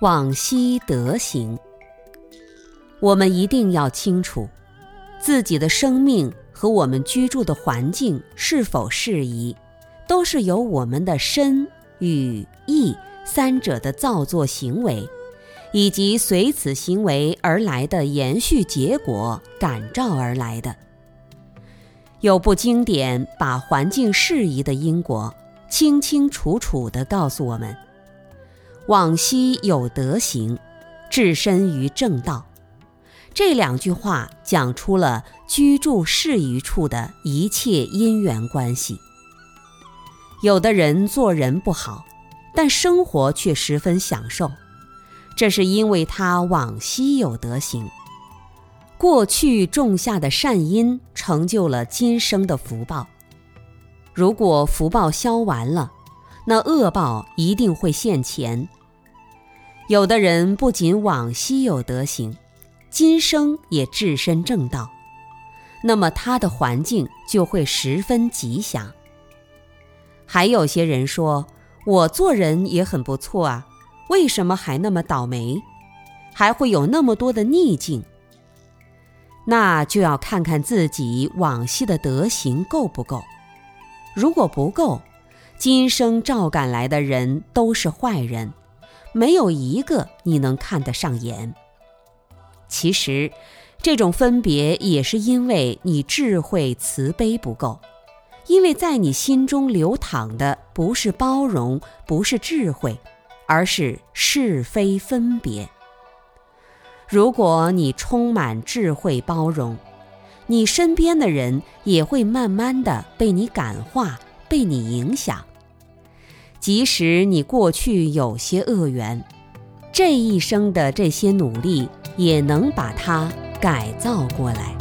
往昔德行，我们一定要清楚自己的生命和我们居住的环境是否适宜，都是由我们的身与意三者的造作行为，以及随此行为而来的延续结果感召而来的。有部经典把环境适宜的因果清清楚楚地告诉我们。往昔有德行，置身于正道。这两句话讲出了居住适宜处的一切因缘关系。有的人做人不好，但生活却十分享受，这是因为他往昔有德行，过去种下的善因成就了今生的福报。如果福报消完了，那恶报一定会现前。有的人不仅往昔有德行，今生也置身正道，那么他的环境就会十分吉祥。还有些人说，我做人也很不错啊，为什么还那么倒霉，还会有那么多的逆境？那就要看看自己往昔的德行够不够。如果不够，今生照赶来的人都是坏人。没有一个你能看得上眼。其实，这种分别也是因为你智慧慈悲不够，因为在你心中流淌的不是包容，不是智慧，而是是非分别。如果你充满智慧包容，你身边的人也会慢慢的被你感化，被你影响。即使你过去有些恶缘，这一生的这些努力也能把它改造过来。